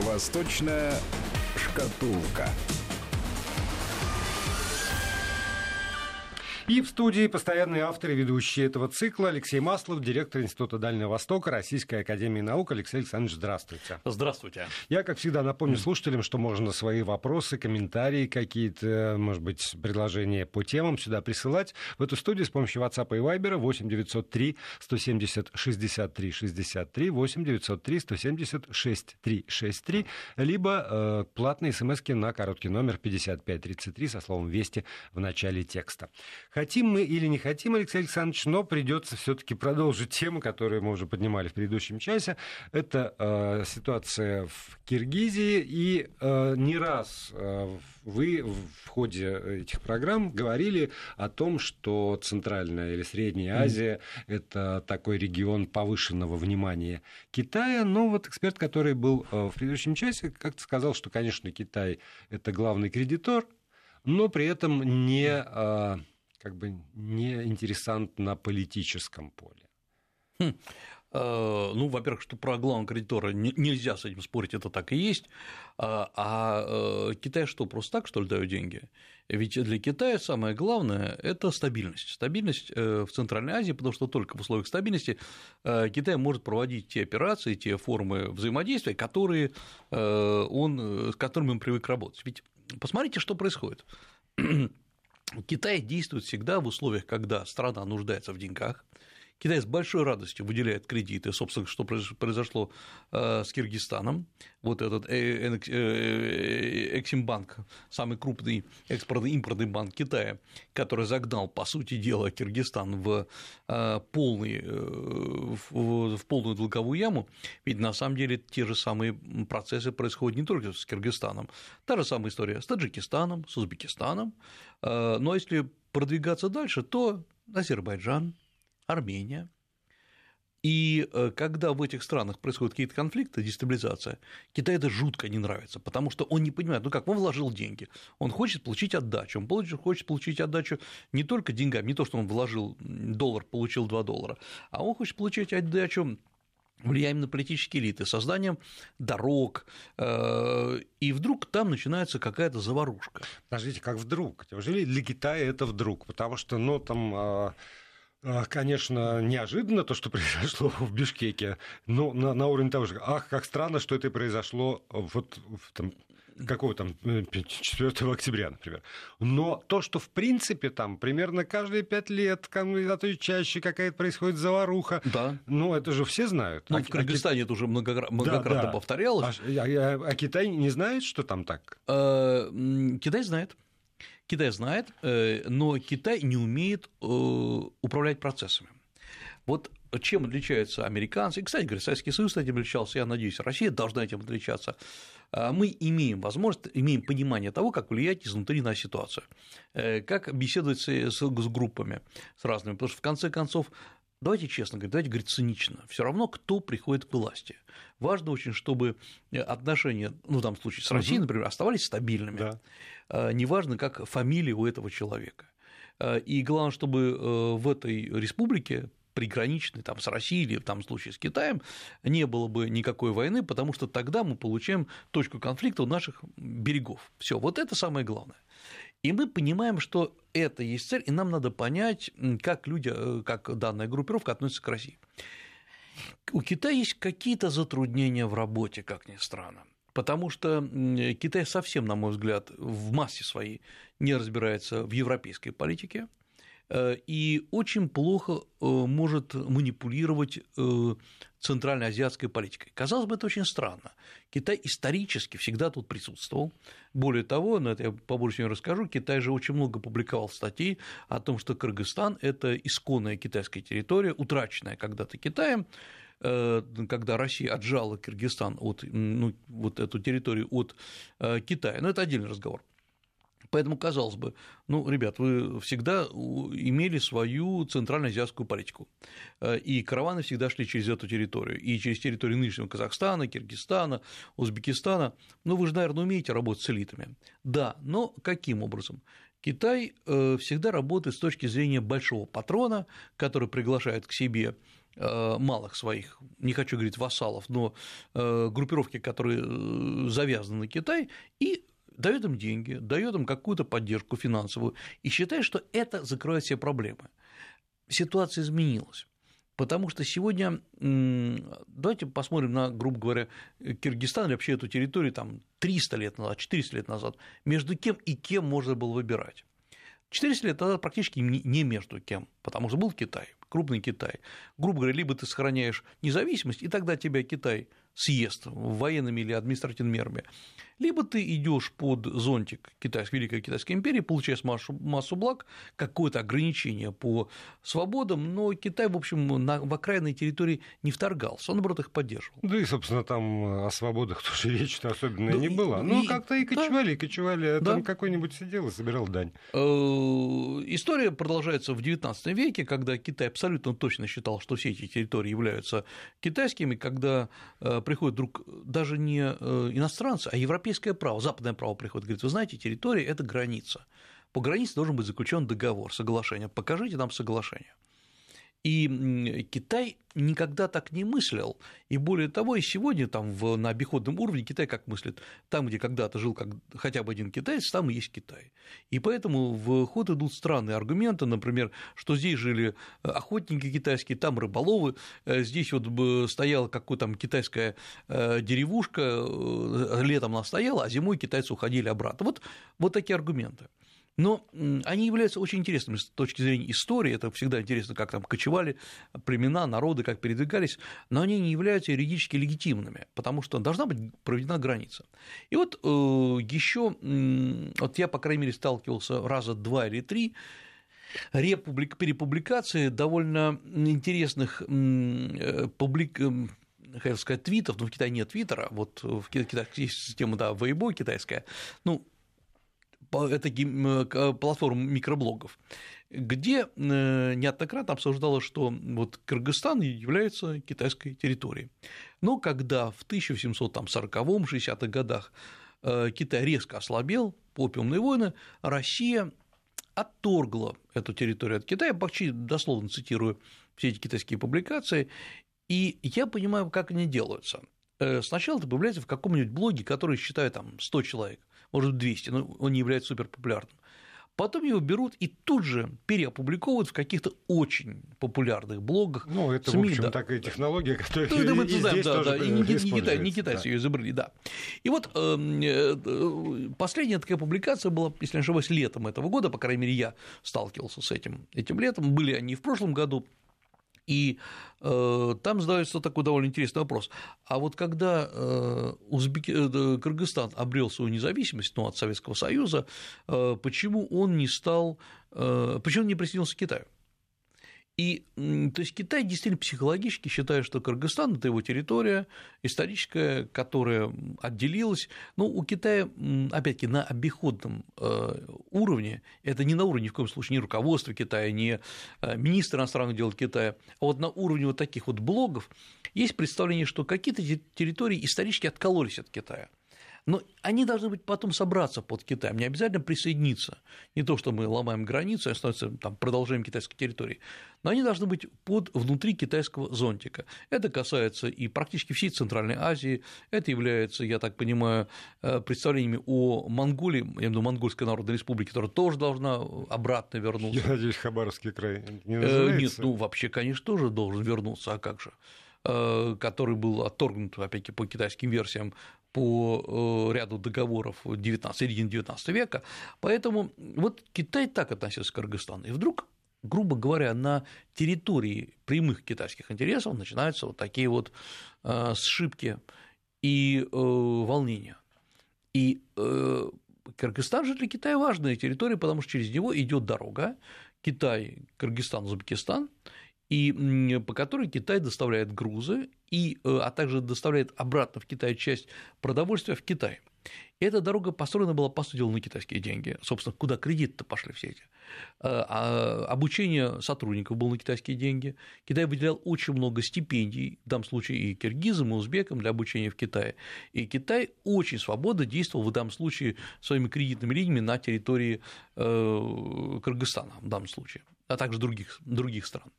Восточная шкатулка. И в студии постоянный автор и ведущий этого цикла Алексей Маслов, директор Института Дальнего Востока Российской Академии Наук. Алексей Александрович, здравствуйте. Здравствуйте. Я, как всегда, напомню слушателям, что можно свои вопросы, комментарии какие-то, может быть, предложения по темам сюда присылать в эту студию с помощью WhatsApp и Viber 8 903 170 63 63 8 903 170 63 63 либо э, платные смс на короткий номер 5533 со словом «Вести» в начале текста. Хотим мы или не хотим, Алексей Александрович, но придется все-таки продолжить тему, которую мы уже поднимали в предыдущем часе. Это э, ситуация в Киргизии. И э, не раз э, вы в ходе этих программ говорили о том, что Центральная или Средняя Азия mm. это такой регион повышенного внимания Китая. Но вот эксперт, который был э, в предыдущем часе, как-то сказал, что, конечно, Китай это главный кредитор, но при этом не э, как бы не интересант на политическом поле? Хм. Э, ну, во-первых, что про главного кредитора нельзя с этим спорить, это так и есть. А, а э, Китай что, просто так, что ли, дают деньги? Ведь для Китая самое главное – это стабильность. Стабильность э, в Центральной Азии, потому что только в условиях стабильности Китай может проводить те операции, те формы взаимодействия, которые он, с которыми он привык работать. Ведь посмотрите, что происходит. Китай действует всегда в условиях, когда страна нуждается в деньгах, Китай с большой радостью выделяет кредиты, собственно, что произошло э, с Киргизстаном. Вот этот э, э, Эксимбанк, самый крупный экспортно-импортный банк Китая, который загнал, по сути дела, Киргизстан в, полный, в полную долговую яму, ведь на самом деле те же самые процессы происходят не только с Киргизстаном, та же самая история с Таджикистаном, с Узбекистаном, но если продвигаться дальше, то Азербайджан, Армения. И э, когда в этих странах происходят какие-то конфликты, дестабилизация, Китаю это жутко не нравится, потому что он не понимает, ну как, он вложил деньги, он хочет получить отдачу, он хочет получить отдачу не только деньгами, не то, что он вложил доллар, получил 2 доллара, а он хочет получить отдачу влияем на политические элиты, созданием дорог, э, и вдруг там начинается какая-то заварушка. Подождите, как вдруг? Неужели для Китая это вдруг? Потому что, ну, там а, Конечно, неожиданно то, что произошло в Бишкеке, но на, на уровне того же, ах, как странно, что это произошло вот в, там, какого там 4 э, октября, например. Но то, что в принципе там примерно каждые пять лет, а то и чаще какая-то происходит заваруха, да. ну это же все знают. Ну, а, в Кыргызстане а, это уже многократно, многократно да, да. повторялось. А, а, а Китай не знает, что там так? Э, Китай знает. Китай знает, э, но Китай не умеет э, управлять процессами. Вот чем отличаются американцы, и, кстати говоря, Советский Союз этим отличался, я надеюсь, Россия должна этим отличаться, а мы имеем возможность, имеем понимание того, как влиять изнутри на ситуацию, э, как беседовать с, группами, с разными, потому что в конце концов давайте честно говорить, давайте говорить цинично, все равно кто приходит к власти. Важно очень, чтобы отношения, ну, в данном случае с Россией, например, оставались стабильными. Да. А, неважно, как фамилия у этого человека. А, и главное, чтобы э, в этой республике приграничной там, с Россией или в том случае с Китаем, не было бы никакой войны, потому что тогда мы получаем точку конфликта у наших берегов. Все, вот это самое главное. И мы понимаем, что это есть цель, и нам надо понять, как люди, э, как данная группировка относится к России. У Китая есть какие-то затруднения в работе, как ни странно. Потому что Китай совсем, на мой взгляд, в массе своей не разбирается в европейской политике, Э, и очень плохо э, может манипулировать э, центральноазиатской политикой. Казалось бы, это очень странно. Китай исторически всегда тут присутствовал. Более того, на это я побольше не расскажу, Китай же очень много публиковал статей о том, что Кыргызстан – это исконная китайская территория, утраченная когда-то Китаем, когда Россия отжала Киргизстан от, ну, вот эту территорию от Китая. Но это отдельный разговор. Поэтому, казалось бы, ну, ребят, вы всегда имели свою центральноазиатскую политику, э, и караваны всегда шли через эту территорию, и через территорию нынешнего Казахстана, Киргизстана, Узбекистана, ну, вы же, наверное, умеете работать с элитами. Да, но каким образом? Китай э, всегда работает с точки зрения большого патрона, который приглашает к себе малых своих, не хочу говорить вассалов, но группировки, которые завязаны на Китай, и дает им деньги, дает им какую-то поддержку финансовую и считает, что это закрывает все проблемы. Ситуация изменилась. Потому что сегодня, давайте посмотрим на, грубо говоря, Киргизстан или вообще эту территорию там 300 лет назад, 400 лет назад, между кем и кем можно было выбирать. 400 лет назад практически не между кем, потому что был Китай, крупный Китай. Грубо говоря, либо ты сохраняешь независимость, и тогда тебя Китай съест военными или административными мерами, либо ты идешь под зонтик Китайской, Великой Китайской империи, получаешь массу, массу благ, какое-то ограничение по свободам, но Китай, в общем, на, в окраинной территории не вторгался, он, наоборот, их поддерживал. Да и, собственно, там о свободах тоже речи-то особенно да, не было. Ну, как-то и кочевали, да. и кочевали, а да. там какой-нибудь сидел и собирал дань. Э, история продолжается в XIX веке, когда Китай абсолютно точно считал, что все эти территории являются китайскими, когда приходят вдруг даже не э, иностранцы, а европейское право, западное право приходит, говорит, вы знаете, территория – это граница. По границе должен быть заключен договор, соглашение. Покажите нам соглашение. И Китай никогда так не мыслил. И более того, и сегодня там в, на обиходном уровне Китай как мыслит, там, где когда-то жил как, хотя бы один китаец, там и есть Китай. И поэтому в ход идут странные аргументы, например, что здесь жили охотники китайские, там рыболовы, э, здесь вот стояла какая-то там китайская э, деревушка, э, летом она стояла, а зимой китайцы уходили обратно. Вот, вот такие аргументы. Но они являются очень интересными с точки зрения истории, это всегда интересно, как там кочевали племена, народы, как передвигались, но они не являются юридически легитимными, потому что должна быть проведена граница. И вот э, еще, вот я, по крайней мере, сталкивался раза два или три, републик, перепубликации довольно интересных э, публик, хотел сказать, твитов, но в Китае нет твиттера, вот в Китае есть система, да, Weibo китайская, ну, это платформа микроблогов, где э, неоднократно обсуждалось, что вот Кыргызстан является китайской территорией. Но когда в 1740-60-х годах э, Китай резко ослабел, опиумные войны, Россия отторгла эту территорию от Китая, почти дословно цитирую все эти китайские публикации, и я понимаю, как они делаются. Э, сначала это появляется в каком-нибудь блоге, который считает там 100 человек – может 200, но он не является суперпопулярным. Потом его берут и тут же переопубликовывают в каких-то очень популярных блогах. Ну, это, СМИ, в общем, да. такая технология, которая ну, и, мы и знаем, здесь да, тоже да, и не, не, Китай, не китайцы да. ее изобрели, да. И вот э, э, последняя такая публикация была, если не ошибаюсь, летом этого года, по крайней мере, я сталкивался с этим этим летом, были они в прошлом году, и э, там задается такой довольно интересный вопрос. А вот когда э, Узбеки... э, Кыргызстан обрел свою независимость ну, от Советского Союза, э, почему он не стал, э, почему он не присоединился к Китаю? И то есть Китай действительно психологически считает, что Кыргызстан – это его территория историческая, которая отделилась. Но у Китая, опять-таки, на обиходном э, уровне, это не на уровне, ни в коем случае, ни руководства Китая, ни э, министра иностранных дел Китая, а вот на уровне вот таких вот блогов есть представление, что какие-то территории исторически откололись от Китая – но они должны быть потом собраться под Китаем, не обязательно присоединиться. Не то, что мы ломаем границу и становится там, продолжением китайской территории, но они должны быть под внутри китайского зонтика. Это касается и практически всей Центральной Азии, это является, я так понимаю, э, представлениями о Монголии, я имею в виду Монгольской Народной Республике, которая тоже должна обратно вернуться. Я надеюсь, Хабаровский край не э, называется? Нет, ну вообще, конечно, тоже должен вернуться, а как же? Э, который был отторгнут, опять-таки, по китайским версиям по э, ряду договоров 19, середины XIX века. Поэтому вот Китай так относился к Кыргызстану. И вдруг грубо говоря, на территории прямых китайских интересов начинаются вот такие вот э, сшибки и волнения. И Кыргызстан же для Китая важная территория, потому что через него идет дорога Китай, Кыргызстан, Узбекистан, и по которой Китай доставляет грузы, и, э, а также доставляет обратно в Китай часть продовольствия в Китай. И эта дорога построена была, по сути дела, на китайские деньги. Собственно, куда кредиты-то пошли все эти? Э, а обучение сотрудников было на китайские деньги. Китай выделял очень много стипендий, в данном случае и киргизам, и узбекам для обучения в Китае. И Китай очень свободно действовал в данном случае своими кредитными линиями на территории э, Кыргызстана в данном случае, а также других, других стран.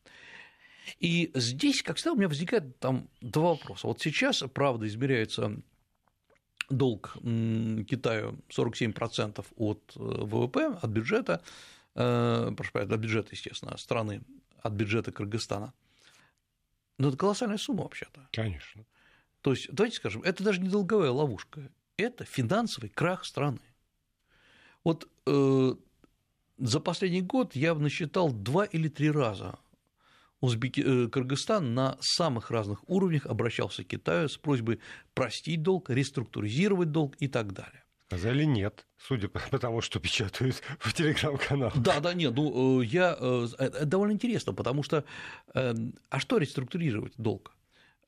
И здесь, как всегда, у меня возникает там два вопроса. Вот сейчас, правда, измеряется долг Китаю 47% от э, ВВП, от бюджета, э, прошу прощения, от бюджета, естественно, страны, от бюджета Кыргызстана. Но это колоссальная сумма вообще-то. Конечно. То есть, давайте скажем, это даже не долговая ловушка, это финансовый крах страны. Вот э, за последний год я насчитал два или три раза Узбеки... Э, Кыргызстан на самых разных уровнях обращался к Китаю с просьбой простить долг, реструктуризировать долг и так далее. Сказали нет, судя по тому, что печатают в телеграм-каналах. Да, да, нет, ну э, я э, это довольно интересно, потому что а что реструктурировать долг?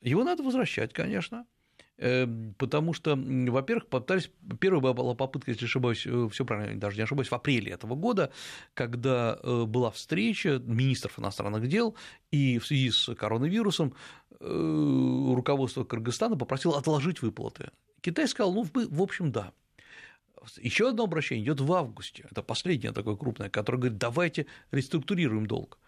Его надо возвращать, конечно. Эм, потому что, во-первых, попытались, первая была попытка, если ошибаюсь, э, все правильно, даже не ошибаюсь, в апреле этого года, когда э, была встреча министров иностранных дел, и в связи с коронавирусом э, руководство Кыргызстана попросило отложить выплаты. Китай сказал, ну, в общем, да. Еще одно обращение идет в августе, это последнее такое крупное, которое говорит, давайте реструктурируем долг.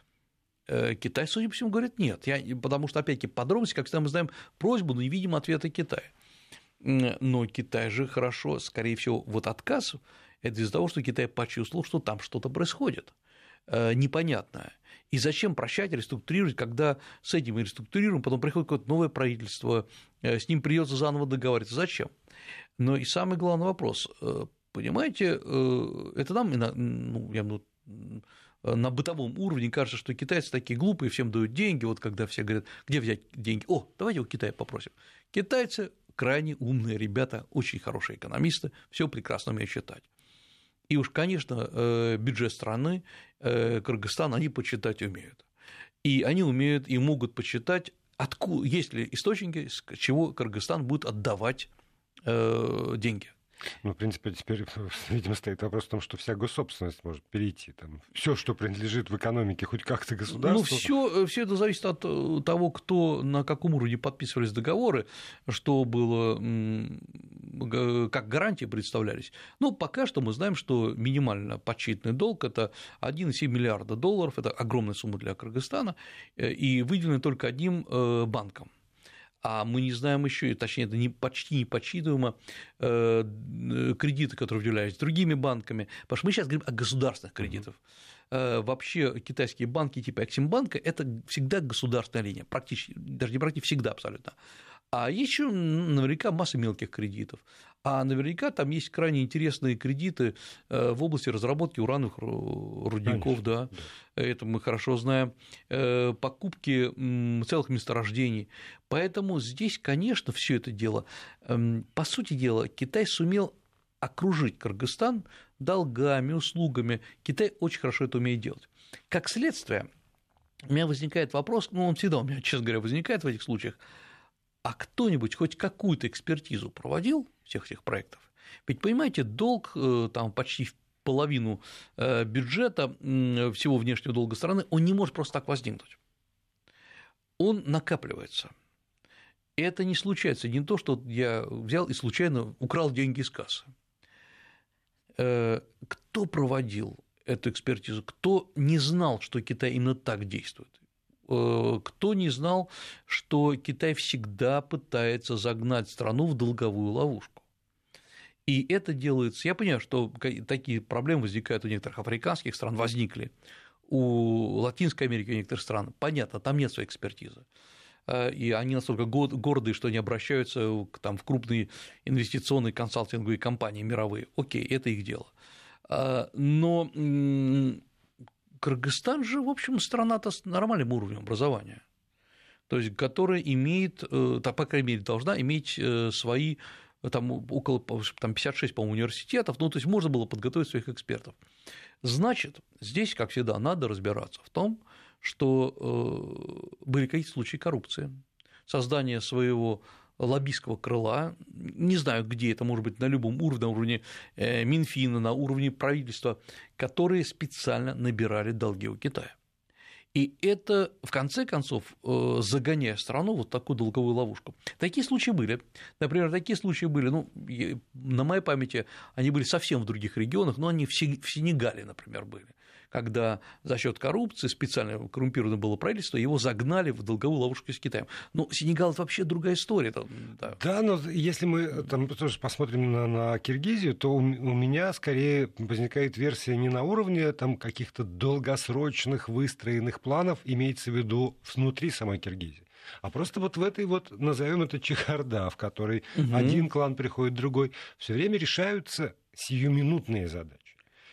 Э, Китай, судя по всему, говорит нет, я, потому что, опять-таки, подробности, как всегда, мы знаем просьбу, но не видим ответа Китая. Но Китай же хорошо, скорее всего, вот отказ – это из-за того, что Китай почувствовал, что там что-то происходит э, непонятное. И зачем прощать, реструктурировать, когда с этим и реструктурируем, потом приходит какое-то новое правительство, э, с ним придется заново договариваться. Зачем? Но и самый главный вопрос. Понимаете, это нам, ну, я ну, на бытовом уровне кажется, что китайцы такие глупые, всем дают деньги, вот когда все говорят, где взять деньги, о, давайте у Китая попросим. Китайцы крайне умные ребята, очень хорошие экономисты, все прекрасно умеют считать. И уж, конечно, э, бюджет страны, э, Кыргызстан, они почитать умеют. И они умеют и могут почитать, откуда, есть ли источники, с чего Кыргызстан будет отдавать деньги. Ну, в принципе, теперь, видимо, стоит вопрос в том, что вся госсобственность может перейти. Там, все, что принадлежит в экономике хоть как-то государству. Ну, все, все это зависит от э, того, кто на каком уровне подписывались договоры, что было, как гарантии представлялись. Ну, пока что мы знаем, что минимально подсчитанный долг – это 1,7 миллиарда долларов, это огромная сумма для Кыргызстана, э, и выделены только одним э, банком а мы не знаем еще, точнее, это не, почти не подсчитываемо, э, кредиты, которые выделялись другими банками, потому что мы сейчас говорим о государственных кредитах. Э, вообще китайские банки типа Эксимбанка – это всегда государственная линия, практически, даже не практически, всегда абсолютно. А еще наверняка масса мелких кредитов. А наверняка там есть крайне интересные кредиты э, в области разработки урановых рудников, да, да, это мы хорошо знаем, э, покупки целых месторождений. Поэтому здесь, конечно, все это дело, эм, по сути дела, Китай сумел окружить Кыргызстан долгами, услугами. Китай очень хорошо это умеет делать. Как следствие, у меня возникает вопрос, ну, он всегда у меня, честно говоря, возникает в этих случаях – а кто-нибудь хоть какую-то экспертизу проводил всех этих проектов? Ведь, понимаете, долг э, там почти в половину э, бюджета всего внешнего долга страны, он не может просто так возникнуть. Он накапливается. И это не случается, не то, что я взял и случайно украл деньги из кассы. Э, кто проводил эту экспертизу, кто не знал, что Китай именно так действует? Э, кто не знал, что Китай всегда пытается загнать страну в долговую ловушку. И это делается, я понимаю, что такие проблемы возникают у некоторых африканских стран, возникли, у Латинской Америки, у некоторых стран, понятно, там нет своей экспертизы э, и они настолько гордые, что они обращаются там, в крупные инвестиционные консалтинговые компании мировые. Окей, это их дело. Э, но Кыргызстан же, в общем, страна-то с нормальным уровнем образования, то есть которая имеет, э, по крайней мере, должна иметь э, свои там около там 56, по-моему, университетов, ну, то есть можно было подготовить своих экспертов. Значит, здесь, как всегда, надо разбираться в том, что э, были какие-то случаи коррупции, создание своего лоббистского крыла, не знаю, где это может быть, на любом уровне, на уровне э, Минфина, на уровне правительства, которые специально набирали долги у Китая. И это, в конце концов, э, загоняя страну вот такую долговую ловушку. Такие случаи были. Например, такие случаи были, ну, на моей памяти они были совсем в других регионах, но они в Сенегале, например, были когда за счет коррупции специально коррумпированное было правительство, его загнали в долговую ловушку с Китаем. Но Сенегал – это вообще другая история. Да. да, но если мы там тоже посмотрим на, на Киргизию, то у, у меня скорее возникает версия не на уровне там каких-то долгосрочных выстроенных планов, имеется в виду внутри самой Киргизии. А просто вот в этой вот, назовем это чехарда, в которой угу. один клан приходит, другой, все время решаются сиюминутные задачи.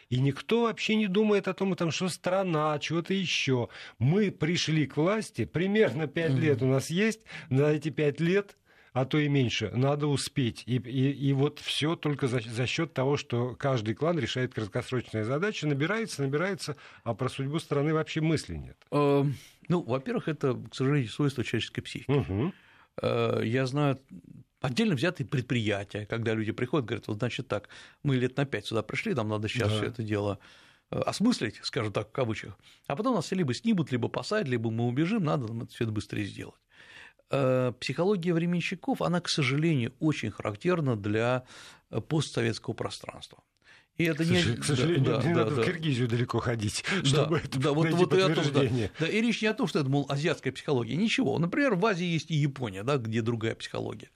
И никто вообще не думает о том, там, что страна, чего-то еще. Мы пришли к власти, примерно пять mm лет у нас есть, на эти пять лет а то и меньше, надо успеть. И, и, и вот все только за, за счет того, что каждый клан решает краткосрочные задачи, набирается, набирается, а про судьбу страны вообще мысли нет. Эм, ну, во-первых, это, к сожалению, свойство человеческой психики. Угу. Я знаю отдельно взятые предприятия, когда люди приходят, говорят, вот значит так, мы лет на пять сюда пришли, нам надо сейчас да. все это дело э, осмыслить, скажем так, в кавычках, а потом нас либо снимут, либо посадят, либо мы убежим, надо нам это все это быстрее сделать. Э, психология временщиков, она, к сожалению, очень характерна для э, постсоветского пространства. И это к не... к сожалению, да, не да, надо да. в Киргизию далеко ходить, чтобы да, это да, вот, вот подтверждение. Да, да, и речь не о том, что это, мол, азиатская психология, ничего. Например, в Азии есть и Япония, да, где другая психология.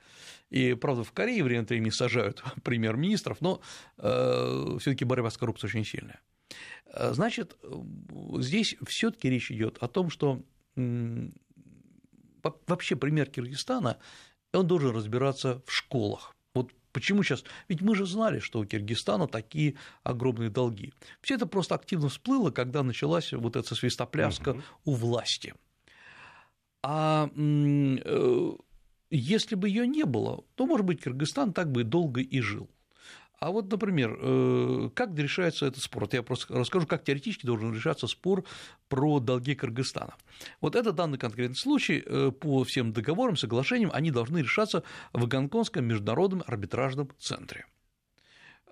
И, правда, в Корее время от времени сажают премьер-министров, но э, все таки борьба с коррупцией очень сильная. Значит, здесь все таки речь идет о том, что вообще пример Киргизстана, он должен разбираться в школах. Вот почему сейчас? Ведь мы же знали, что у Киргизстана такие огромные долги. Все это просто активно всплыло, когда началась вот эта свистопляска угу. у власти. А э, если бы ее не было, то, может быть, Киргизстан так бы долго и жил. А вот, например, э, как решается этот спор? Вот я просто расскажу, как теоретически должен решаться спор про долги Кыргызстана. Вот это данный конкретный случай э, по всем договорам, соглашениям, они должны решаться в Гонконгском международном арбитражном центре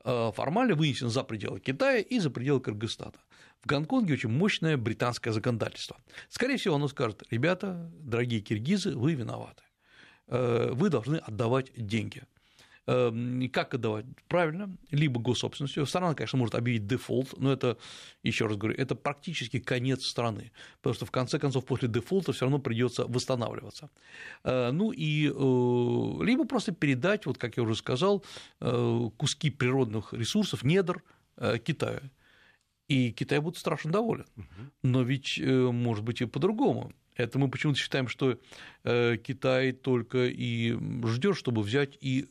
э, формально вынесен за пределы Китая и за пределы Кыргызстана. В Гонконге очень мощное британское законодательство. Скорее всего, оно скажет, ребята, дорогие киргизы, вы виноваты, вы должны отдавать деньги. Эм, как отдавать? Правильно, либо госсобственностью. Страна, конечно, может объявить дефолт, но это, еще раз говорю, это практически конец страны, потому что в конце концов после дефолта все равно придется восстанавливаться. Э, ну и э, либо просто передать, вот как я уже сказал, э, куски природных ресурсов, недр Китаю. И Китай будет страшно доволен. Но ведь может быть и по-другому. Это мы почему-то считаем, что Китай только и ждет, чтобы взять и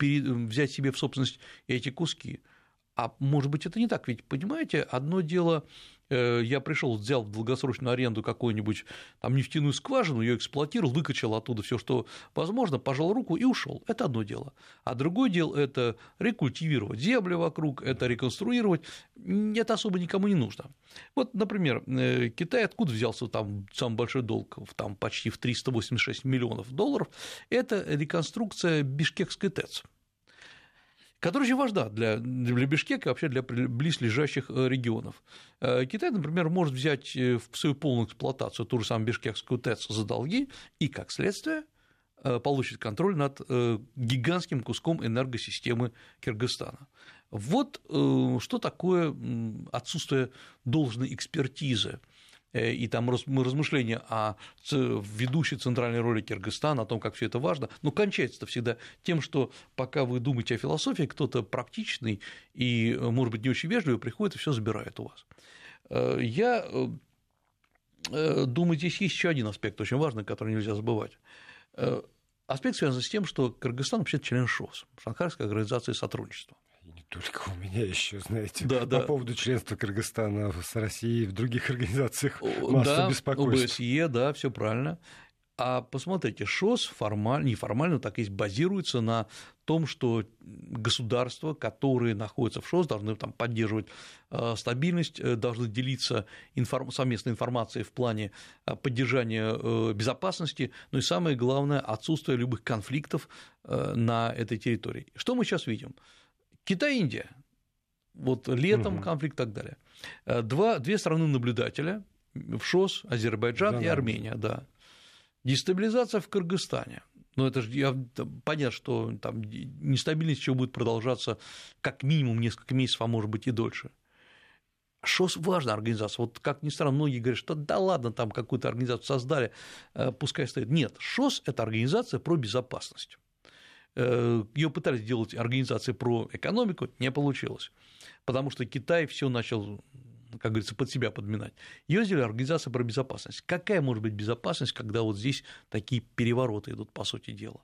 взять себе в собственность эти куски. А может быть, это не так, ведь, понимаете, одно дело Э, я пришел, взял в долгосрочную аренду какую-нибудь там нефтяную скважину, ее эксплуатировал, выкачал оттуда все, что возможно, пожал руку и ушел. Это одно дело. А другое дело – это рекультивировать землю вокруг, это реконструировать. Это особо никому не нужно. Вот, например, э, Китай откуда взялся там самый большой долг, там почти в 386 миллионов долларов, это реконструкция Бишкекской ТЭЦ которая очень важна для, для Бишкека и вообще для близлежащих э, регионов. Э, Китай, например, может взять э, в свою полную эксплуатацию ту же самую Бишкекскую ТЭЦ за долги и, как следствие, получит контроль над гигантским куском энергосистемы Кыргызстана. Вот что такое отсутствие должной экспертизы и там мы размышления о ведущей центральной роли Киргизстана, о том, как все это важно, но кончается это всегда тем, что пока вы думаете о философии, кто-то практичный и, может быть, не очень вежливый приходит и все забирает у вас. Э, я э, думаю, здесь есть еще один аспект очень важный, который нельзя забывать. Аспект связан с тем, что Кыргызстан вообще член ШОС, Шанхайской организации сотрудничества только у меня еще, знаете, да, по да. поводу членства Кыргызстана с Россией в других организациях масса да, беспокойств. ОБСЕ, да, все правильно. А посмотрите, ШОС формально, неформально так есть, базируется на том, что государства, которые находятся в ШОС, должны там, поддерживать э, стабильность, э, должны делиться информ... совместной информацией в плане э, поддержания безопасности, ну и самое главное, отсутствие любых конфликтов на этой территории. Что мы сейчас видим? Китай, Индия. Вот летом угу. конфликт и так далее. Э, два, две страны наблюдателя в ШОС, Азербайджан да, и Армения, да. Дестабилизация в Кыргызстане. Ну, это же я, понятно, что там нестабильность еще будет продолжаться как минимум несколько месяцев, а может быть и дольше. ШОС важная организация. Вот как ни странно, многие говорят, что да ладно, там какую-то организацию создали, э, пускай стоит. Нет, ШОС – это организация про безопасность. Э, Ее пытались сделать организацией про экономику, не получилось, потому что Китай все начал как говорится, под себя подминать. Ее сделали организация про безопасность. Какая может быть безопасность, когда вот здесь такие перевороты идут, по сути дела?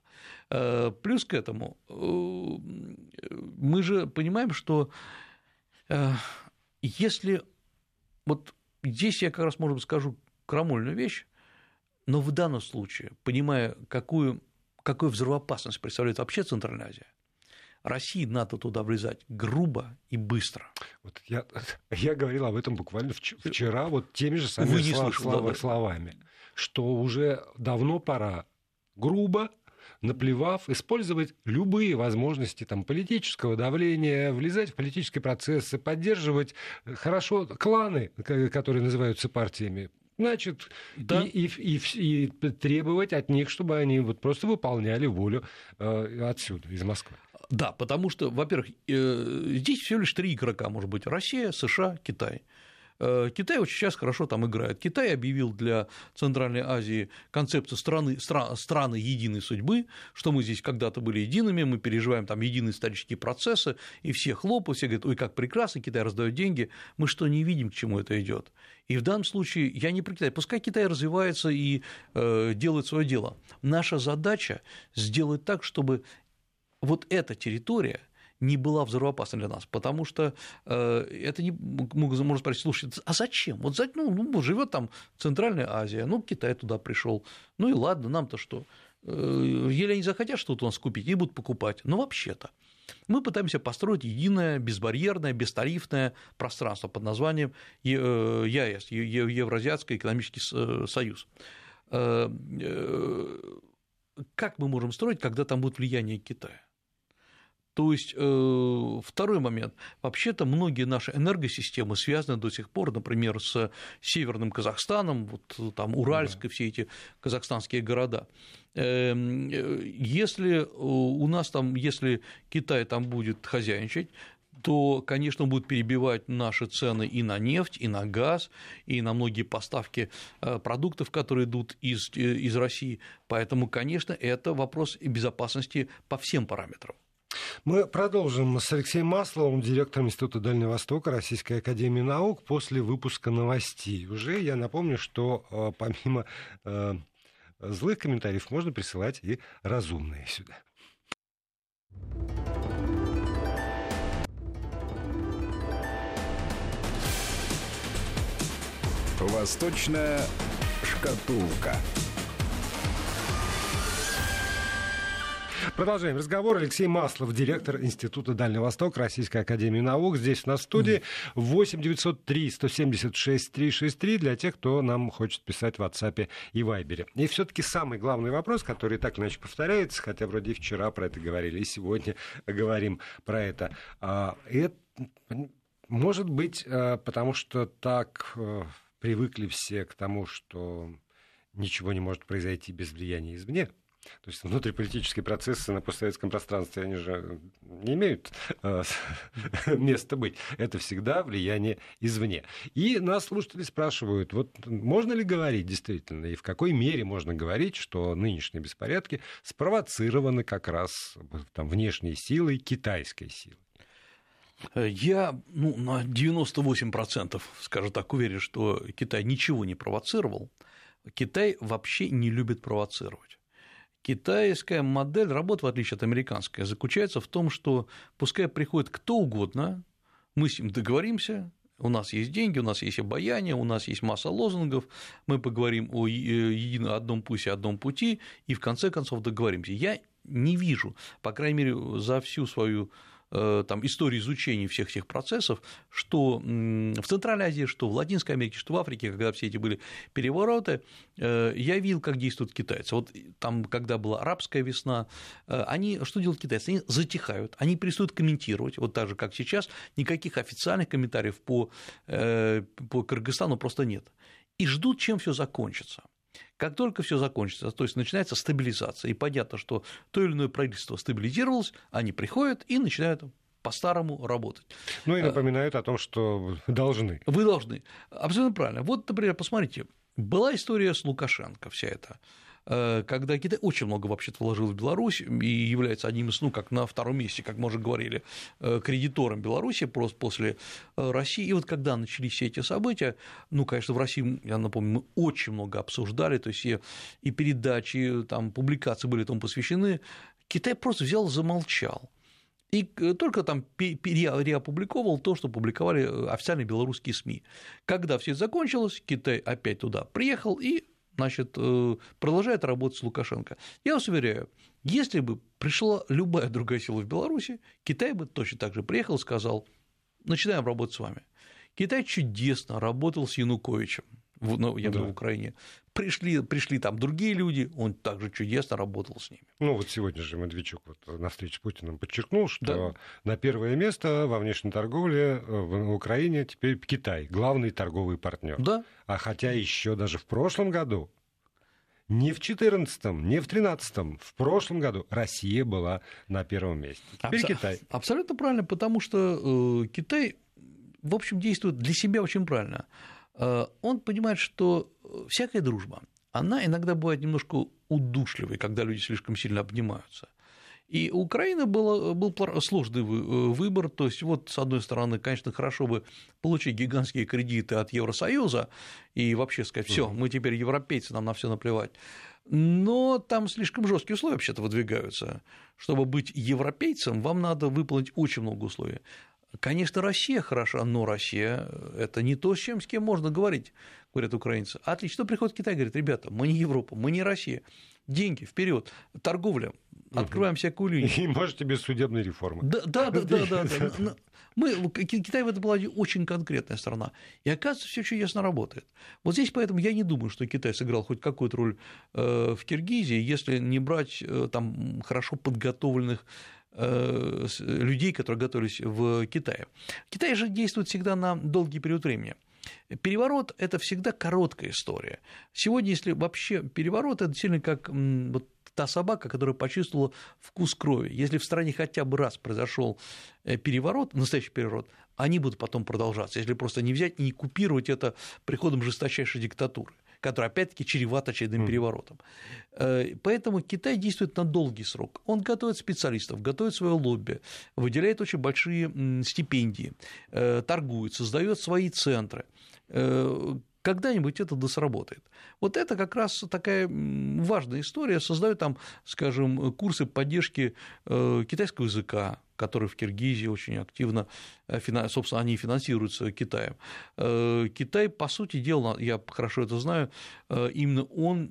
Э, плюс к этому, мы же понимаем, что если вот здесь я как раз, может быть, скажу крамольную вещь, но в данном случае, понимая, какую, какую взрывоопасность представляет вообще Центральная Азия, России надо туда влезать грубо и быстро. Вот я, я говорил об этом буквально вчера, вот теми же самыми слов, слов, да, словами, что уже давно пора грубо, наплевав, использовать любые возможности там, политического давления, влезать в политические процессы, поддерживать э, хорошо кланы, которые называются партиями, значит, да. и, и, и, и требовать от них, чтобы они вот просто выполняли волю э, отсюда, из Москвы. Да, потому что, во-первых, э, здесь всего лишь три игрока, может быть, Россия, США, Китай. Э, Китай очень сейчас хорошо там играет. Китай объявил для Центральной Азии концепцию страны, стра, страны единой судьбы, что мы здесь когда-то были едиными, мы переживаем там единые исторические процессы, и все хлопают, все говорят, ой, как прекрасно, Китай раздает деньги. Мы что, не видим, к чему это идет? И в данном случае я не про Китай, пускай Китай развивается и э, делает свое дело. Наша задача сделать так, чтобы вот эта территория – не была взрывоопасна для нас, потому что э, это не можно спросить, слушай, а зачем? Вот ну, ну живет там Центральная Азия, ну Китай туда пришел, ну и ладно, нам-то что? Э, Или они захотят что-то у нас купить и будут покупать, но вообще-то мы пытаемся построить единое, безбарьерное, бестарифное пространство под названием ЕАЭС, Евразиатский экономический союз. Как мы можем строить, когда там будет влияние Китая? То есть э, второй момент. Вообще-то многие наши энергосистемы связаны до сих пор, например, с Северным Казахстаном, вот там Уральск и все эти казахстанские города. Эм, э, если у нас там, если Китай там будет хозяйничать, то, конечно, он будет перебивать наши цены и на нефть, и на газ, и на многие поставки э, продуктов, которые идут из, из России. Поэтому, конечно, это вопрос безопасности по всем параметрам. Мы продолжим с Алексеем Масловым, директором Института Дальнего Востока Российской Академии Наук, после выпуска новостей. Уже я напомню, что э, помимо э, злых комментариев можно присылать и разумные сюда. Восточная шкатулка. Продолжаем разговор. Алексей Маслов, директор Института Дальнего Востока Российской Академии Наук. Здесь в студии 8 903 176 363 для тех, кто нам хочет писать в WhatsApp и Вайбере. И все-таки самый главный вопрос, который так иначе повторяется, хотя вроде и вчера про это говорили, и сегодня говорим про это. А, это может быть, а, потому что так э, привыкли все к тому, что ничего не может произойти без влияния извне. То есть внутриполитические процессы на постсоветском пространстве, они же не имеют э, места быть. Это всегда влияние извне. И нас слушатели спрашивают, вот можно ли говорить действительно, и в какой мере можно говорить, что нынешние беспорядки спровоцированы как раз там, внешней силой, китайской силой? Я ну, на 98%, скажем так, уверен, что Китай ничего не провоцировал. Китай вообще не любит провоцировать. Китайская модель работы, в отличие от американской, заключается в том, что пускай приходит кто угодно, мы с ним договоримся, у нас есть деньги, у нас есть обаяние, у нас есть масса лозунгов, мы поговорим о едином одном пусе, одном пути, и в конце концов договоримся. Я не вижу, по крайней мере, за всю свою там, истории изучения всех этих процессов, что в Центральной Азии, что в Латинской Америке, что в Африке, когда все эти были перевороты, э, я видел, как действуют китайцы. Вот там, когда была арабская весна, э, они, что делают китайцы? Они затихают, они перестают комментировать, вот так же, как сейчас, никаких официальных комментариев по, по Кыргызстану просто нет. И ждут, чем все закончится. Как только все закончится, то есть начинается стабилизация, и понятно, что то или иное правительство стабилизировалось, они приходят и начинают по-старому работать. Ну и напоминают о том, что должны. Вы должны. Абсолютно правильно. Вот, например, посмотрите, была история с Лукашенко вся эта Э, когда Китай очень много вообще-то вложил в Беларусь и является одним из, ну, как на втором месте, как мы уже говорили, э, кредитором Беларуси просто после э, России. И вот когда начались все эти события, ну, конечно, в России, я напомню, мы очень много обсуждали, то есть и, и передачи, там, публикации были этому посвящены, Китай просто взял и замолчал. И только там реопубликовал то, что публиковали официальные белорусские СМИ. Когда все закончилось, Китай опять туда приехал и значит, э, продолжает работать с Лукашенко. Я вас уверяю, если бы пришла любая другая сила в Беларуси, Китай бы точно так же приехал и сказал, начинаем работать с вами. Китай чудесно работал с Януковичем в, ну, я да. в Украине. Пришли, пришли там другие люди, он также чудесно работал с ними. Ну, вот сегодня же Медведчук вот на встрече с Путиным подчеркнул, что да. на первое место во внешней торговле э, в Украине теперь Китай, главный торговый партнер. Да. А хотя еще даже в прошлом году не в 14 не в 13 в прошлом году Россия была на первом месте. Теперь Абс- Китай. Абсолютно правильно, потому что э, Китай, в общем, действует для себя очень правильно. Э, он понимает, что всякая дружба, она иногда бывает немножко удушливой, когда люди слишком сильно обнимаются. И у Украины был, был сложный э, выбор. То есть, вот, с одной стороны, конечно, хорошо бы получить гигантские кредиты от Евросоюза и вообще сказать, все, мы теперь европейцы, нам на все наплевать. Но там слишком жесткие условия вообще-то выдвигаются. Чтобы быть европейцем, вам надо выполнить очень много условий. Конечно, Россия хороша, но Россия – это не то, с чем с кем можно говорить, говорят украинцы. Отлично, приходит Китай, говорит, ребята, мы не Европа, мы не Россия, деньги вперед, торговля, открываем всякую линию. И можете без судебной реформы. Да, да, да, да, да. Мы, Китай в этом плане очень конкретная страна. И оказывается, все чудесно работает. Вот здесь поэтому я не думаю, что Китай сыграл хоть какую-то роль э, в Киргизии, если не брать э, там хорошо подготовленных Э, людей, которые готовились в Китае. Китай же действует всегда на долгий период времени. Переворот – это всегда короткая история. Сегодня, если вообще переворот, это сильно как вот та собака, которая почувствовала вкус крови. Если в стране хотя бы раз произошел э, переворот, настоящий переворот, они будут потом продолжаться, если просто не взять и не купировать это приходом жесточайшей диктатуры которая опять-таки чревата очередным переворотом. Э, поэтому Китай действует на долгий срок. Он готовит специалистов, готовит свое лобби, выделяет очень большие стипендии, э, торгует, создает свои центры э, когда-нибудь это да сработает. Вот это как раз такая важная история. Создают там, скажем, курсы поддержки китайского языка, которые в Киргизии очень активно, э, собственно, они финансируются Китаем. Э, Китай, по сути дела, я хорошо это знаю, э, именно он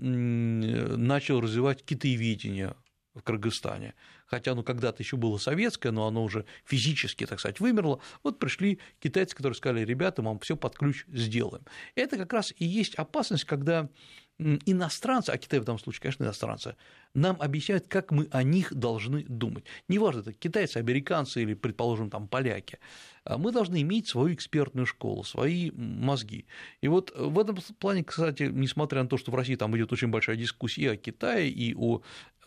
начал развивать китаеведение в Кыргызстане. Хотя оно когда-то еще было советское, но оно уже физически, так сказать, вымерло. Вот пришли китайцы, которые сказали, ребята, мы вам все под ключ сделаем. Это как раз и есть опасность, когда иностранцы, а Китай в этом случае, конечно, иностранцы, нам объясняют, как мы о них должны думать. Неважно, это китайцы, американцы или, предположим, там поляки. А мы должны иметь свою экспертную школу, свои мозги. И вот в этом плане, кстати, несмотря на то, что в России там идет очень большая дискуссия о Китае и о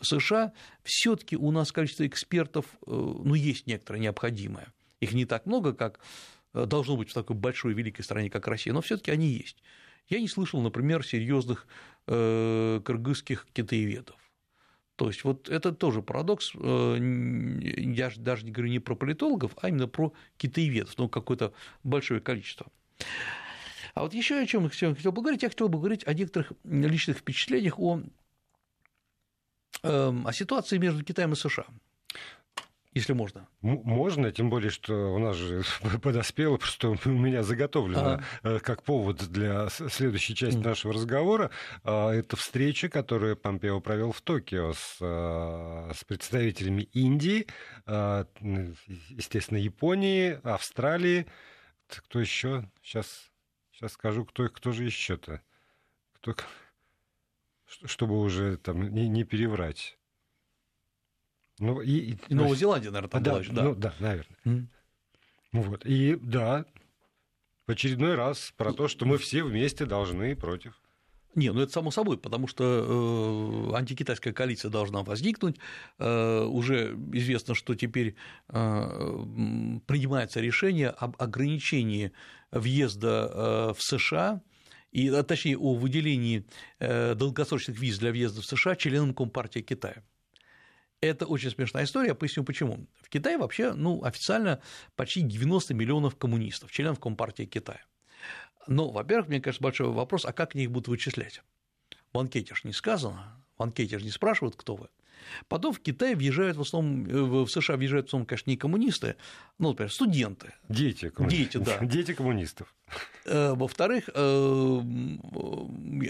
США, все таки у нас количество экспертов, э, ну, есть некоторое необходимое. Их не так много, как э, должно быть в такой большой великой стране, как Россия, но все таки они есть. Я не слышал, например, серьезных э, кыргызских китаеведов. То есть вот это тоже парадокс, я даже не говорю не про политологов, а именно про китаеведов, ну, какое-то большое количество. А вот еще о чем я хотел бы говорить, я хотел бы говорить о некоторых личных впечатлениях о, о ситуации между Китаем и США если можно. Можно, тем более, что у нас же подоспело, просто у меня заготовлено ага. как повод для следующей части нашего разговора. А, это встреча, которую Помпео провел в Токио с, а, с представителями Индии, а, естественно, Японии, Австралии. Кто еще? Сейчас, сейчас скажу, кто, кто же еще-то? Кто, чтобы уже там не, не переврать. Ну, и, и, и Новая Зеландия, наверное, там да, была еще, да? Ну, да, наверное. Mm. Ну, вот. И да, в очередной раз про то, что мы все вместе должны против. Не, ну это само собой, потому что э, антикитайская коалиция должна возникнуть. Э, уже известно, что теперь э, принимается решение об ограничении въезда э, в США и, а, точнее, о выделении э, долгосрочных виз для въезда в США членам Компартии Китая. Это очень смешная история, я поясню почему. В Китае вообще ну, официально почти 90 миллионов коммунистов, членов Компартии Китая. Но, во-первых, мне кажется, большой вопрос, а как они их будут вычислять? В анкете же не сказано, в анкете же не спрашивают, кто вы. Потом в Китай въезжают в основном, э, в США въезжают в основном, конечно, не коммунисты, ну, например, студенты. Дети коммунистов. Дети, да. Дети коммунистов. Э, во-вторых, э,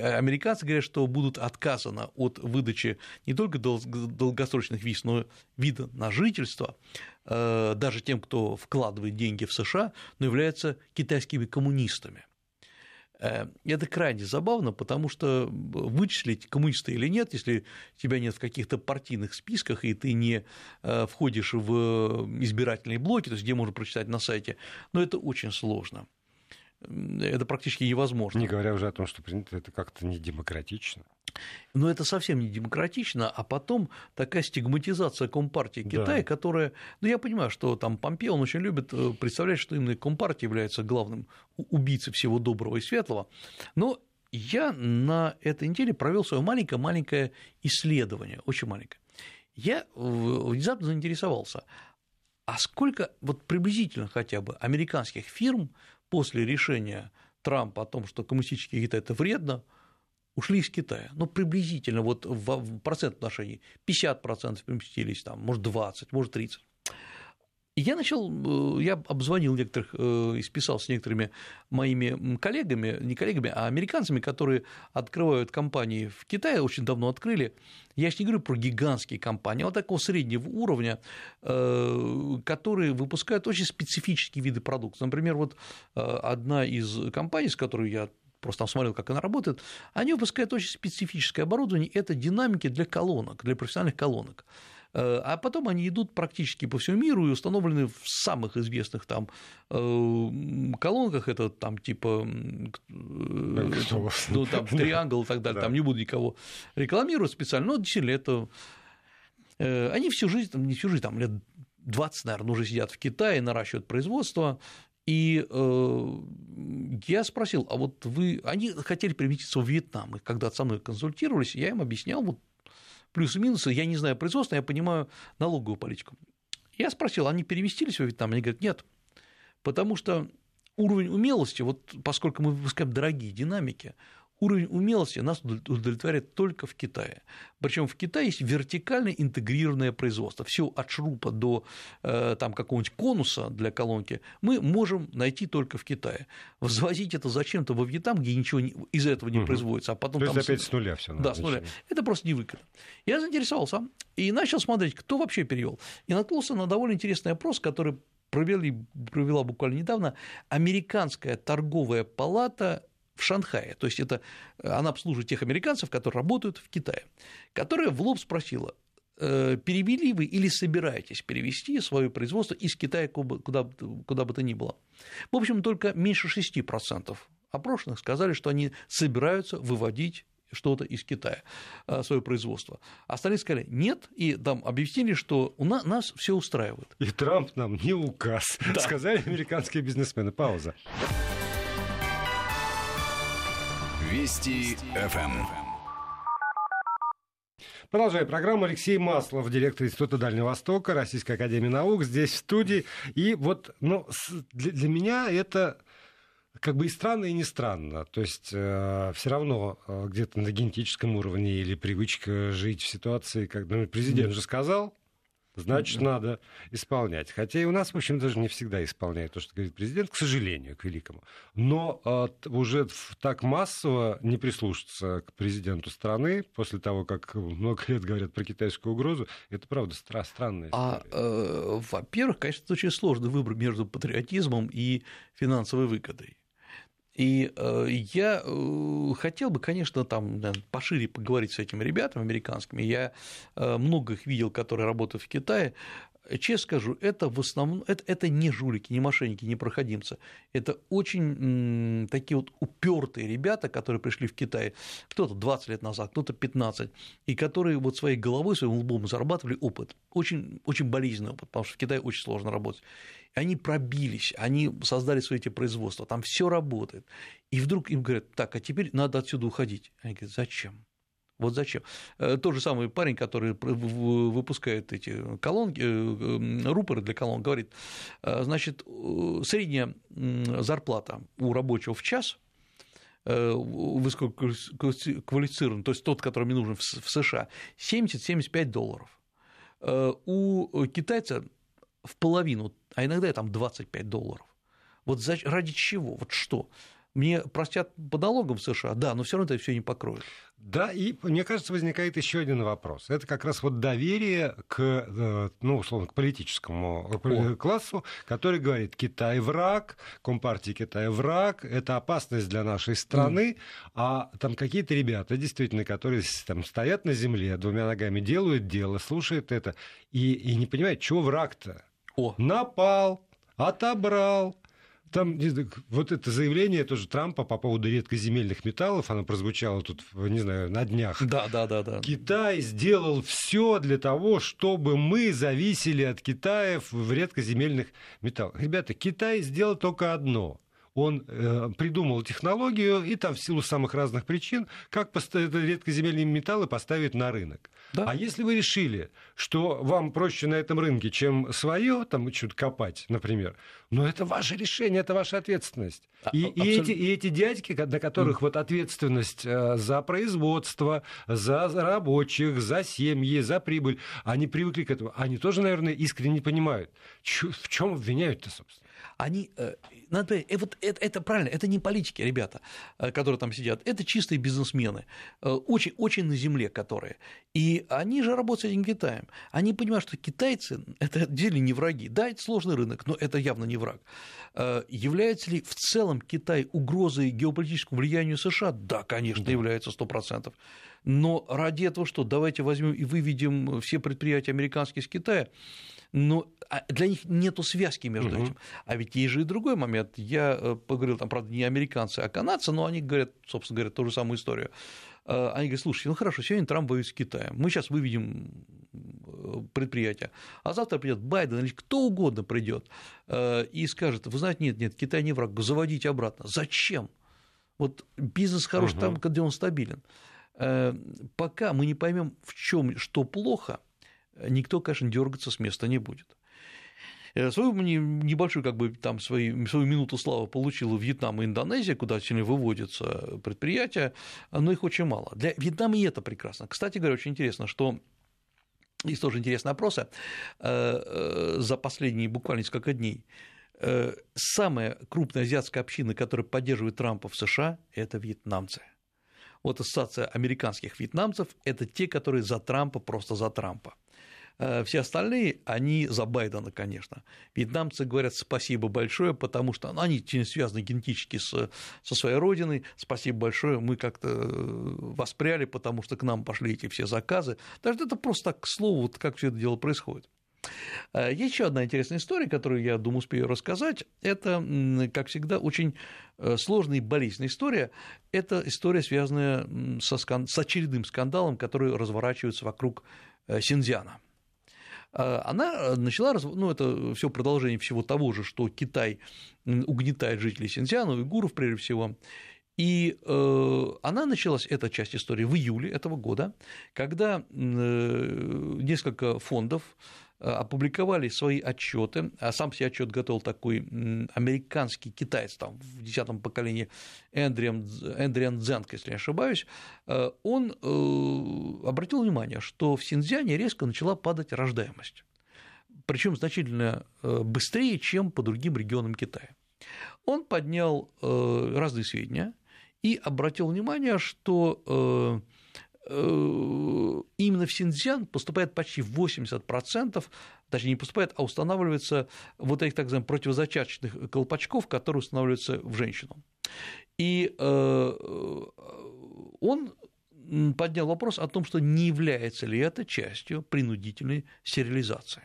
американцы говорят, что будут отказаны от выдачи не только долгосрочных виз, но и вида на жительство даже тем, кто вкладывает деньги в США, но являются китайскими коммунистами. Э, это крайне забавно, потому что вычислить, коммуниста или нет, если тебя нет в каких-то партийных списках, и ты не э, входишь в избирательные блоки, то есть где можно прочитать на сайте, но это очень сложно. Это практически невозможно. Не говоря уже о том, что это как-то не демократично. Но это совсем не демократично, а потом такая стигматизация Компартии Китая, да. которая, ну я понимаю, что там Помпео, он очень любит э, представлять, что именно Компартия является главным убийцей всего доброго и светлого, но я на этой неделе провел свое маленькое-маленькое исследование, очень маленькое. Я внезапно заинтересовался, а сколько, вот приблизительно хотя бы, американских фирм после решения Трампа о том, что коммунистический Китай – это вредно, ушли из Китая. Ну, приблизительно, вот в процент отношений 50% переместились, там, может, 20, может, 30. И я начал, э, я обзвонил некоторых э, и списал с некоторыми моими коллегами, не коллегами, а американцами, которые открывают компании в Китае, очень давно открыли. Я сейчас не говорю про гигантские компании, а вот такого среднего уровня, э, которые выпускают очень специфические виды продукции. Например, вот одна из компаний, с которой я просто там смотрел, как она работает, они выпускают очень специфическое оборудование, это динамики для колонок, для профессиональных колонок. Э, а потом они идут практически по всему миру и установлены в самых известных там э, колонках, это там типа э, ну, там, триангл и так далее, там не буду никого рекламировать специально, но действительно это они всю жизнь, там, не всю жизнь, там лет 20, наверное, уже сидят в Китае, наращивают производство, и я спросил, а вот вы, они хотели переместиться в Вьетнам, и когда со мной консультировались, я им объяснял вот плюсы-минусы, я не знаю производства, я понимаю налоговую политику. Я спросил, они переместились в Вьетнам? Они говорят, нет, потому что уровень умелости, вот поскольку мы выпускаем дорогие динамики, уровень умелости нас удовлетворяет только в Китае. Причем в Китае есть вертикально интегрированное производство. Все от шрупа до э, там, какого-нибудь конуса для колонки мы можем найти только в Китае. Возвозить это зачем-то во Вьетнам, где ничего из этого не угу. производится, а потом То там... есть опять с нуля все. Да, с нуля. Это просто невыгодно. Я заинтересовался и начал смотреть, кто вообще перевел. И наткнулся на довольно интересный опрос, который провели, провела буквально недавно американская торговая палата в Шанхае. То есть это э, она обслуживает тех американцев, которые работают в Китае, которая в лоб спросила, «Э, перевели вы или собираетесь перевести свое производство из Китая куда, куда бы то ни было. В общем, только меньше 6% опрошенных сказали, что они собираются выводить что-то из Китая, э, свое производство. Остальные сказали нет, и там объяснили, что у нас, нас все устраивает. И Трамп нам не указ, да. сказали американские бизнесмены. Пауза. Вести ФМ. Продолжаем программу. Алексей Маслов, директор Института Дальнего Востока, Российской Академии Наук, здесь в студии. И вот ну, для, для меня это как бы и странно, и не странно. То есть э, все равно э, где-то на генетическом уровне или привычка жить в ситуации, когда ну, президент же сказал, значит, да. надо исполнять. Хотя и у нас, в общем, даже не всегда исполняют то, что говорит президент, к сожалению, к великому. Но а, уже так массово не прислушаться к президенту страны после того, как много лет говорят про китайскую угрозу, это, правда, стра- странная а, история. А, э, во-первых, конечно, это очень сложный выбор между патриотизмом и финансовой выгодой. И э, я э, хотел бы, конечно, там пошире поговорить с этими ребятами американскими. Я э, много их видел, которые работают в Китае. Честно скажу, это в основном это, это не жулики, не мошенники, не проходимцы. Это очень такие вот упертые ребята, которые пришли в Китай, кто-то 20 лет назад, кто-то 15, и которые вот своей головой, своим лбом зарабатывали опыт. Очень, очень болезненный опыт, потому что в Китае очень сложно работать. И они пробились, они создали свои эти производства, там все работает. И вдруг им говорят, так, а теперь надо отсюда уходить. Они говорят, зачем? Вот зачем? Э, тот же самый парень, который выпускает эти колонки, э, рупоры для колонок, говорит, э, значит, средняя зарплата у рабочего в час высококвалифицирован, то есть тот, который мне нужен в США, 70-75 долларов. У китайца в половину, а иногда там 25 долларов. Вот ради чего? Вот что? Мне простят по налогам в США, да, но все равно это все не покроет. Да, и мне кажется, возникает еще один вопрос. Это как раз вот доверие к, э, ну, условно, к политическому О. классу, который говорит, Китай враг, Компартия Китая враг, это опасность для нашей страны, mm. а там какие-то ребята, действительно, которые там стоят на земле, двумя ногами делают дело, слушают это, и, и не понимают, чего враг-то? О. Напал, отобрал, там вот это заявление тоже Трампа по поводу редкоземельных металлов, оно прозвучало тут, не знаю, на днях. Да, да, да, да. Китай сделал все для того, чтобы мы зависели от Китая в редкоземельных металлах. Ребята, Китай сделал только одно он э, придумал технологию, и там в силу самых разных причин, как редкоземельные металлы поставить на рынок. Да? А если вы решили, что вам проще на этом рынке, чем свое, там что-то копать, например, ну это ваше решение, это ваша ответственность. А, и, и, эти, и эти дядьки, на которых mm. вот ответственность э, за производство, за рабочих, за семьи, за прибыль, они привыкли к этому. Они тоже, наверное, искренне понимают, в чем обвиняют-то, собственно они, э, надо, э, вот это, это правильно, это не политики, ребята, э, которые там сидят, это чистые бизнесмены, очень, очень на земле которые. И они же работают с этим Китаем. Они понимают, что китайцы – это деле не враги. Да, это сложный рынок, но это явно не враг. Является ли в целом Китай угрозой геополитическому влиянию США? Да, конечно, да. является 100%. Но ради этого что? Давайте возьмем и выведем все предприятия американские из Китая но а, для них нет связки между угу. этим. А ведь есть же и другой момент. Я э, поговорил, там, правда, не американцы, а канадцы, но они говорят, собственно говоря, ту же самую историю. Э, они говорят, слушайте, ну хорошо, сегодня Трамп воюет с Китаем, мы сейчас выведем э, предприятие, а завтра придет Байден или кто угодно придет и скажет, вы знаете, нет, нет, Китай не враг, заводите обратно. Зачем? Вот бизнес хорош угу. там, где он стабилен. Пока мы не поймем, в чем что плохо, никто, конечно, дергаться с места не будет. Э, свою небольшую, как бы, там, свою, свою минуту славы получила Вьетнам и Индонезия, куда сегодня выводятся предприятия, но их очень мало. Для Вьетнама и это прекрасно. Кстати говоря, очень интересно, что есть тоже интересные опросы э, э, за последние буквально несколько дней. Самая крупная азиатская община, которая поддерживает Трампа в США, это вьетнамцы. Вот ассоциация американских вьетнамцев – это те, которые за Трампа, просто за Трампа. Э, все остальные, они за Байдена, конечно. Вьетнамцы говорят спасибо большое, потому что ну, они связаны генетически с, со своей родиной. Спасибо большое, мы как-то э, воспряли, потому что к нам пошли эти все заказы. Даже это просто так, к слову, вот как все это дело происходит. Э, есть еще одна интересная история, которую я думаю успею рассказать. Это, как всегда, очень сложная и болезненная история. Это история, связанная со, с очередным скандалом, который разворачивается вокруг Синьцзяна. А, она э, начала, ну, это все продолжение всего того же, что Китай угнетает жителей Синьцзяна, уйгуров прежде всего, и э, она началась, эта часть истории, в июле этого года, когда э, несколько фондов опубликовали свои отчеты, а сам себе отчет готовил такой американский китаец там, в десятом поколении. Эндриан, Эндриан Дзенг, если не ошибаюсь, э, он э, обратил внимание, что в Синьцзяне резко начала падать рождаемость, причем значительно быстрее, чем по другим регионам Китая. Он поднял разные сведения и обратил внимание, что Э, именно в Синьцзян поступает почти 80%, точнее не поступает, а устанавливается вот этих так называемых противозачаточных колпачков, которые устанавливаются в женщину. И э, он поднял вопрос о том, что не является ли это частью принудительной стерилизации.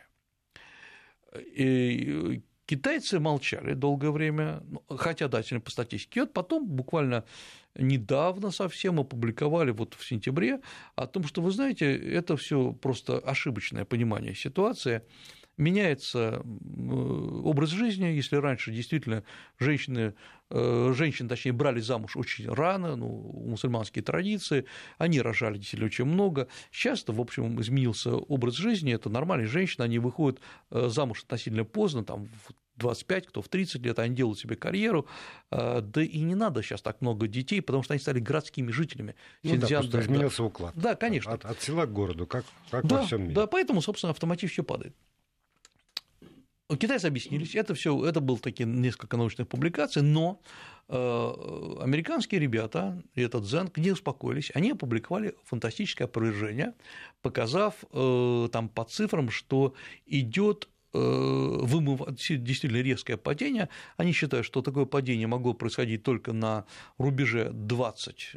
И китайцы молчали долгое время, ну, хотя, да, по статистике. И вот потом, буквально недавно совсем опубликовали, вот в сентябре, о том, что, вы знаете, это все просто ошибочное понимание ситуации. Меняется образ жизни, если раньше действительно женщины, э, женщины, точнее, брали замуж очень рано, ну, мусульманские традиции, они рожали действительно очень много. Сейчас, в общем, изменился образ жизни, это нормальные женщины, они выходят э, замуж относительно поздно, там, в 25, кто в 30 лет, они делают себе карьеру, э, да и не надо сейчас так много детей, потому что они стали городскими жителями. Ну, Синьцзян, да, да, изменился уклад. Да, конечно. От, от села к городу, как, как да, во всем мире. Да, поэтому, собственно, автоматически все падает. Китайцы объяснились, это все, это было такие несколько научных публикаций, но э, американские ребята, этот Зен, не успокоились, они опубликовали фантастическое опровержение, показав э, там по цифрам, что идет вымыв... действительно резкое падение. Они считают, что такое падение могло происходить только на рубеже 20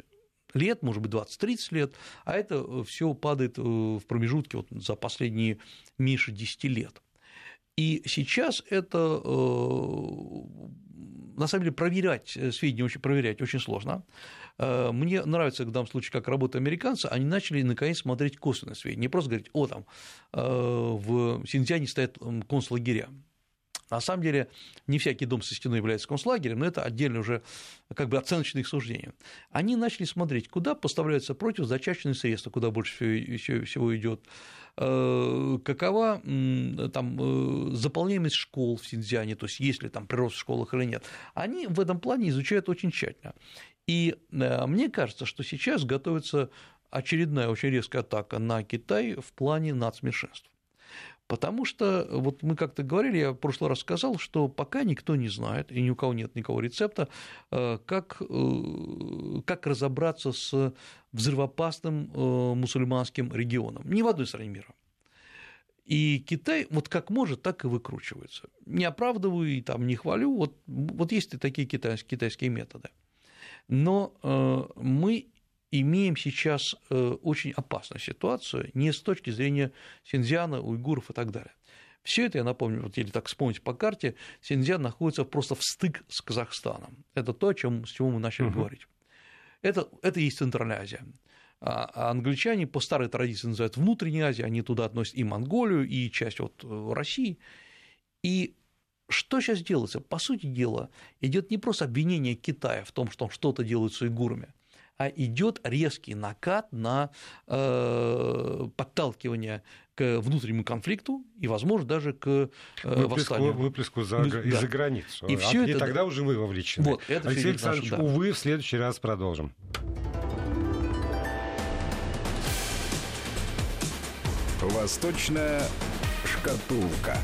лет, может быть, 20-30 лет, а это все падает в промежутке вот за последние меньше 10 лет. И сейчас это э, на самом деле проверять э, сведения очень проверять очень сложно. Э, мне нравится в данном случае, как работают американцы, они начали наконец смотреть косвенные сведения, не просто говорить, о, там в Синьцзяне стоят концлагеря. На самом деле не всякий дом со стеной является концлагерем, но это отдельно уже как бы оценочные суждения. Они начали смотреть, куда поставляются противозачаточные средства, куда больше всего идет, э, какова там э, заполняемость школ в Синьцзяне, то есть есть ли там прирост в школах или нет. Они в этом плане изучают очень тщательно. И э, мне кажется, что сейчас готовится очередная очень резкая атака на Китай в плане нацменьшинств. Потому что, вот мы как-то говорили, я в прошлый раз сказал, что пока никто не знает, и ни у кого нет никакого рецепта, э, как, э, как разобраться с взрывоопасным э, мусульманским регионом. Ни в одной стране мира. И Китай вот как может, так и выкручивается. Не оправдываю и там не хвалю, вот, вот есть и такие китайские, китайские методы. Но мы имеем сейчас э, очень опасную ситуацию не с точки зрения Синьцзяна, уйгуров и так далее. Все это, я напомню, вот если так вспомнить по карте, Синьцзян находится просто в стык с Казахстаном. Это то, о чем, с чего мы начали угу. говорить. Это, это и есть Центральная Азия. А, а англичане по старой традиции называют внутренней Азией, они туда относят и Монголию, и часть вот э, России. И что сейчас делается? По сути дела, идет не просто обвинение Китая в том, что он что-то делает с уйгурами, идет резкий накат на э, подталкивание к внутреннему конфликту и, возможно, даже к э, выплеску, восстанию. Выплеску за, да. из-за границу. И, все а, это, и тогда уже мы вовлечены. Вот, это Алексей Александрович, наш, да. увы, в следующий раз продолжим. Восточная шкатулка.